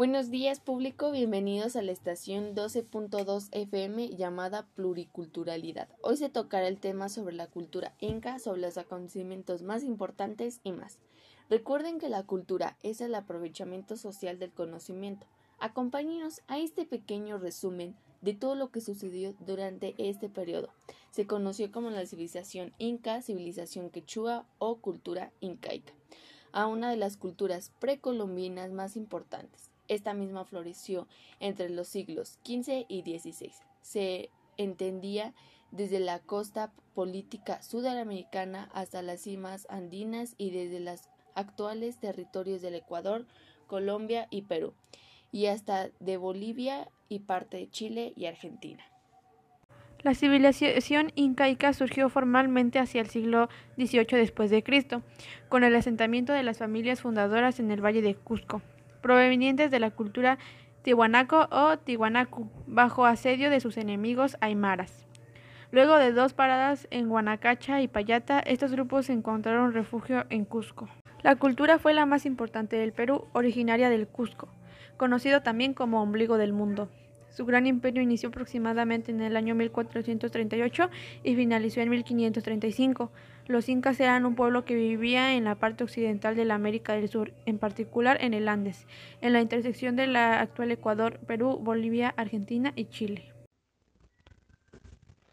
Buenos días público, bienvenidos a la estación 12.2 FM llamada Pluriculturalidad. Hoy se tocará el tema sobre la cultura inca, sobre los acontecimientos más importantes y más. Recuerden que la cultura es el aprovechamiento social del conocimiento. Acompáñenos a este pequeño resumen de todo lo que sucedió durante este periodo. Se conoció como la civilización inca, civilización quechua o cultura incaica, a una de las culturas precolombinas más importantes. Esta misma floreció entre los siglos XV y XVI. Se entendía desde la costa política sudamericana hasta las cimas andinas y desde los actuales territorios del Ecuador, Colombia y Perú, y hasta de Bolivia y parte de Chile y Argentina. La civilización incaica surgió formalmente hacia el siglo XVIII después de Cristo, con el asentamiento de las familias fundadoras en el Valle de Cusco provenientes de la cultura tihuanaco o tihuanacu, bajo asedio de sus enemigos aymaras. Luego de dos paradas en Guanacacha y Payata, estos grupos encontraron refugio en Cusco. La cultura fue la más importante del Perú, originaria del Cusco, conocido también como ombligo del mundo. Su gran imperio inició aproximadamente en el año 1438 y finalizó en 1535. Los incas eran un pueblo que vivía en la parte occidental de la América del Sur, en particular en el Andes, en la intersección de la actual Ecuador, Perú, Bolivia, Argentina y Chile.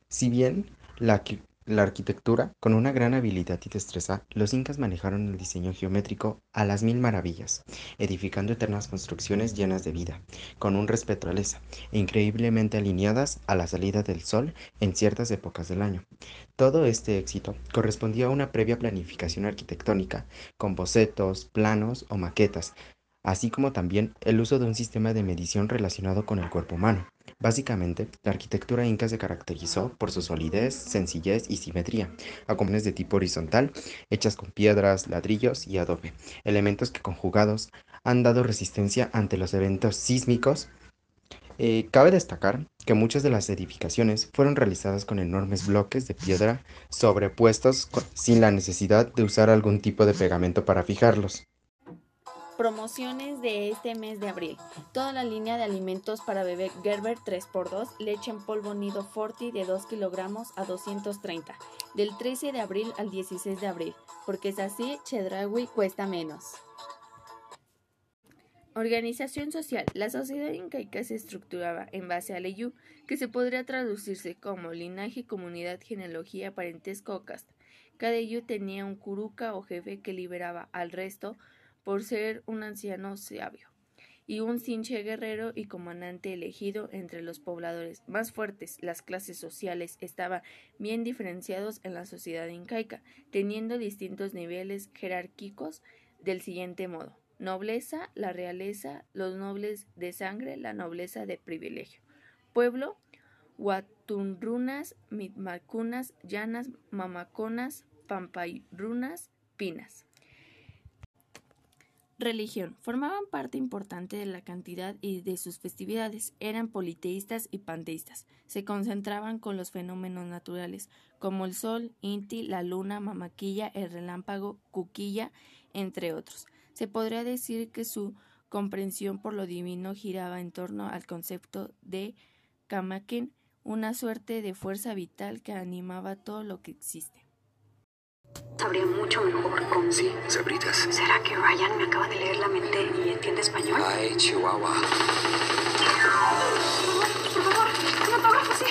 Si bien la, la arquitectura, con una gran habilidad y destreza, los incas manejaron el diseño geométrico a las mil maravillas, edificando eternas construcciones llenas de vida, con un respeto a e increíblemente alineadas a la salida del sol en ciertas épocas del año. Todo este éxito correspondía a una previa planificación arquitectónica, con bocetos, planos o maquetas, así como también el uso de un sistema de medición relacionado con el cuerpo humano. Básicamente, la arquitectura inca se caracterizó por su solidez, sencillez y simetría, acomodaciones de tipo horizontal, hechas con piedras, ladrillos y adobe, elementos que conjugados han dado resistencia ante los eventos sísmicos. Eh, cabe destacar que muchas de las edificaciones fueron realizadas con enormes bloques de piedra sobrepuestos sin la necesidad de usar algún tipo de pegamento para fijarlos. Promociones de este mes de abril. Toda la línea de alimentos para bebé Gerber 3x2, leche en polvo nido Forti de 2 kilogramos a 230, del 13 de abril al 16 de abril, porque es así, Chedraui cuesta menos. Organización social. La sociedad incaica se estructuraba en base a Leyu, que se podría traducirse como linaje, comunidad, genealogía, parentesco o casta. Cada Yu tenía un curuca o jefe que liberaba al resto por ser un anciano sabio y un cinche guerrero y comandante elegido entre los pobladores más fuertes. Las clases sociales estaban bien diferenciados en la sociedad incaica, teniendo distintos niveles jerárquicos del siguiente modo: nobleza, la realeza, los nobles de sangre, la nobleza de privilegio. Pueblo, huatunrunas, mitmacunas, llanas, mamaconas, pampayrunas, pinas. Religión. Formaban parte importante de la cantidad y de sus festividades. Eran politeístas y panteístas. Se concentraban con los fenómenos naturales, como el sol, Inti, la luna, Mamaquilla, el relámpago, Cuquilla, entre otros. Se podría decir que su comprensión por lo divino giraba en torno al concepto de Kamaken, una suerte de fuerza vital que animaba todo lo que existe. Sabría mucho mejor con... Sí, sabritas. ¿Será que Ryan me acaba de leer la mente y entiende español? Ay, Chihuahua. Por favor, un autógrafo, sí.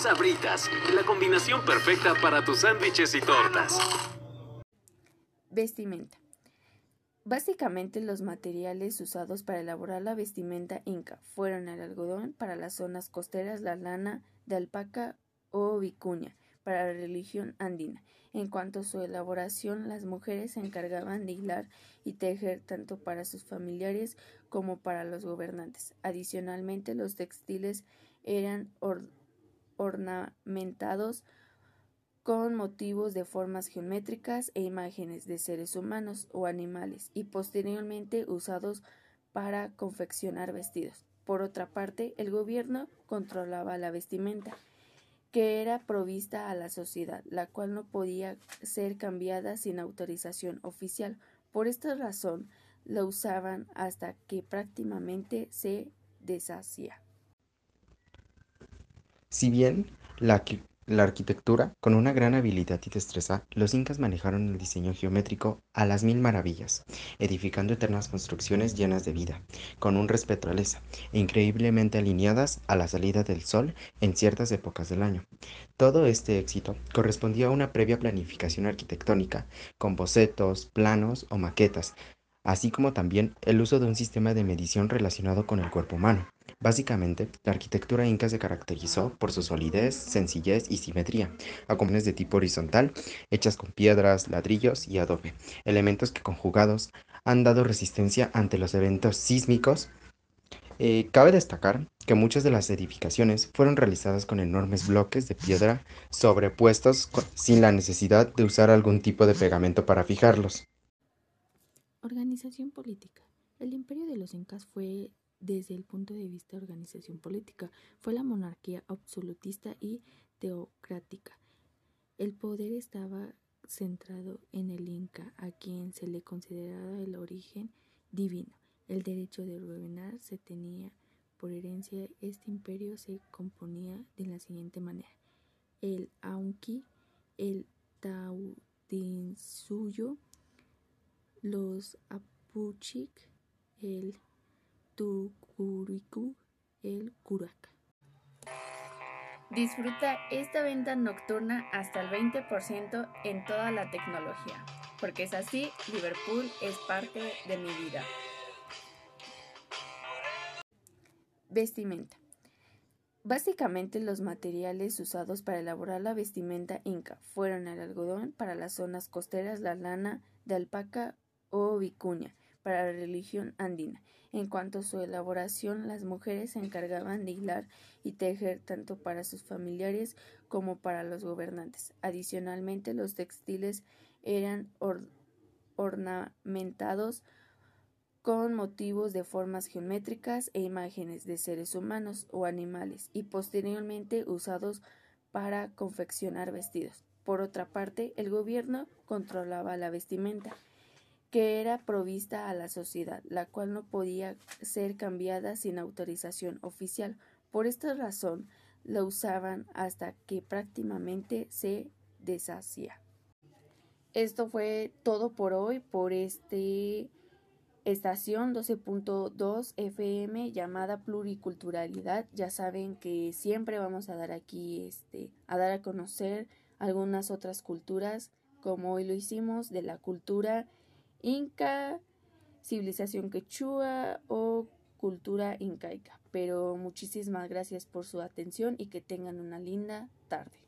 Sabritas, la combinación perfecta para tus sándwiches y tortas. Vestimenta. Básicamente los materiales usados para elaborar la vestimenta inca fueron el algodón para las zonas costeras, la lana de alpaca o vicuña para la religión andina. En cuanto a su elaboración, las mujeres se encargaban de hilar y tejer tanto para sus familiares como para los gobernantes. Adicionalmente, los textiles eran ornamentados con motivos de formas geométricas e imágenes de seres humanos o animales y posteriormente usados para confeccionar vestidos. Por otra parte, el gobierno controlaba la vestimenta, que era provista a la sociedad, la cual no podía ser cambiada sin autorización oficial. Por esta razón, la usaban hasta que prácticamente se deshacía. Si bien la, la arquitectura, con una gran habilidad y destreza, los incas manejaron el diseño geométrico a las mil maravillas, edificando eternas construcciones llenas de vida, con un respeto a increíblemente alineadas a la salida del sol en ciertas épocas del año. Todo este éxito correspondía a una previa planificación arquitectónica, con bocetos, planos o maquetas, así como también el uso de un sistema de medición relacionado con el cuerpo humano. Básicamente, la arquitectura inca se caracterizó por su solidez, sencillez y simetría, acomodaciones de tipo horizontal, hechas con piedras, ladrillos y adobe, elementos que conjugados han dado resistencia ante los eventos sísmicos. Eh, cabe destacar que muchas de las edificaciones fueron realizadas con enormes bloques de piedra sobrepuestos sin la necesidad de usar algún tipo de pegamento para fijarlos. Organización política. El imperio de los incas fue, desde el punto de vista de organización política, fue la monarquía absolutista y teocrática. El poder estaba centrado en el inca, a quien se le consideraba el origen divino. El derecho de gobernar se tenía por herencia. Este imperio se componía de la siguiente manera. El Aunqui, el Taudinsuyo, los Apuchik, el Tucuricu, el Curaca. Disfruta esta venta nocturna hasta el 20% en toda la tecnología, porque es así, Liverpool es parte de mi vida. Vestimenta. Básicamente los materiales usados para elaborar la vestimenta inca fueron el algodón para las zonas costeras, la lana de alpaca o vicuña para la religión andina. En cuanto a su elaboración, las mujeres se encargaban de hilar y tejer tanto para sus familiares como para los gobernantes. Adicionalmente, los textiles eran ornamentados con motivos de formas geométricas e imágenes de seres humanos o animales y posteriormente usados para confeccionar vestidos. Por otra parte, el gobierno controlaba la vestimenta que era provista a la sociedad, la cual no podía ser cambiada sin autorización oficial. Por esta razón, la usaban hasta que prácticamente se deshacía. Esto fue todo por hoy, por este estación 12.2 FM llamada pluriculturalidad. Ya saben que siempre vamos a dar aquí, este, a dar a conocer algunas otras culturas, como hoy lo hicimos, de la cultura inca, civilización quechua o cultura incaica. Pero muchísimas gracias por su atención y que tengan una linda tarde.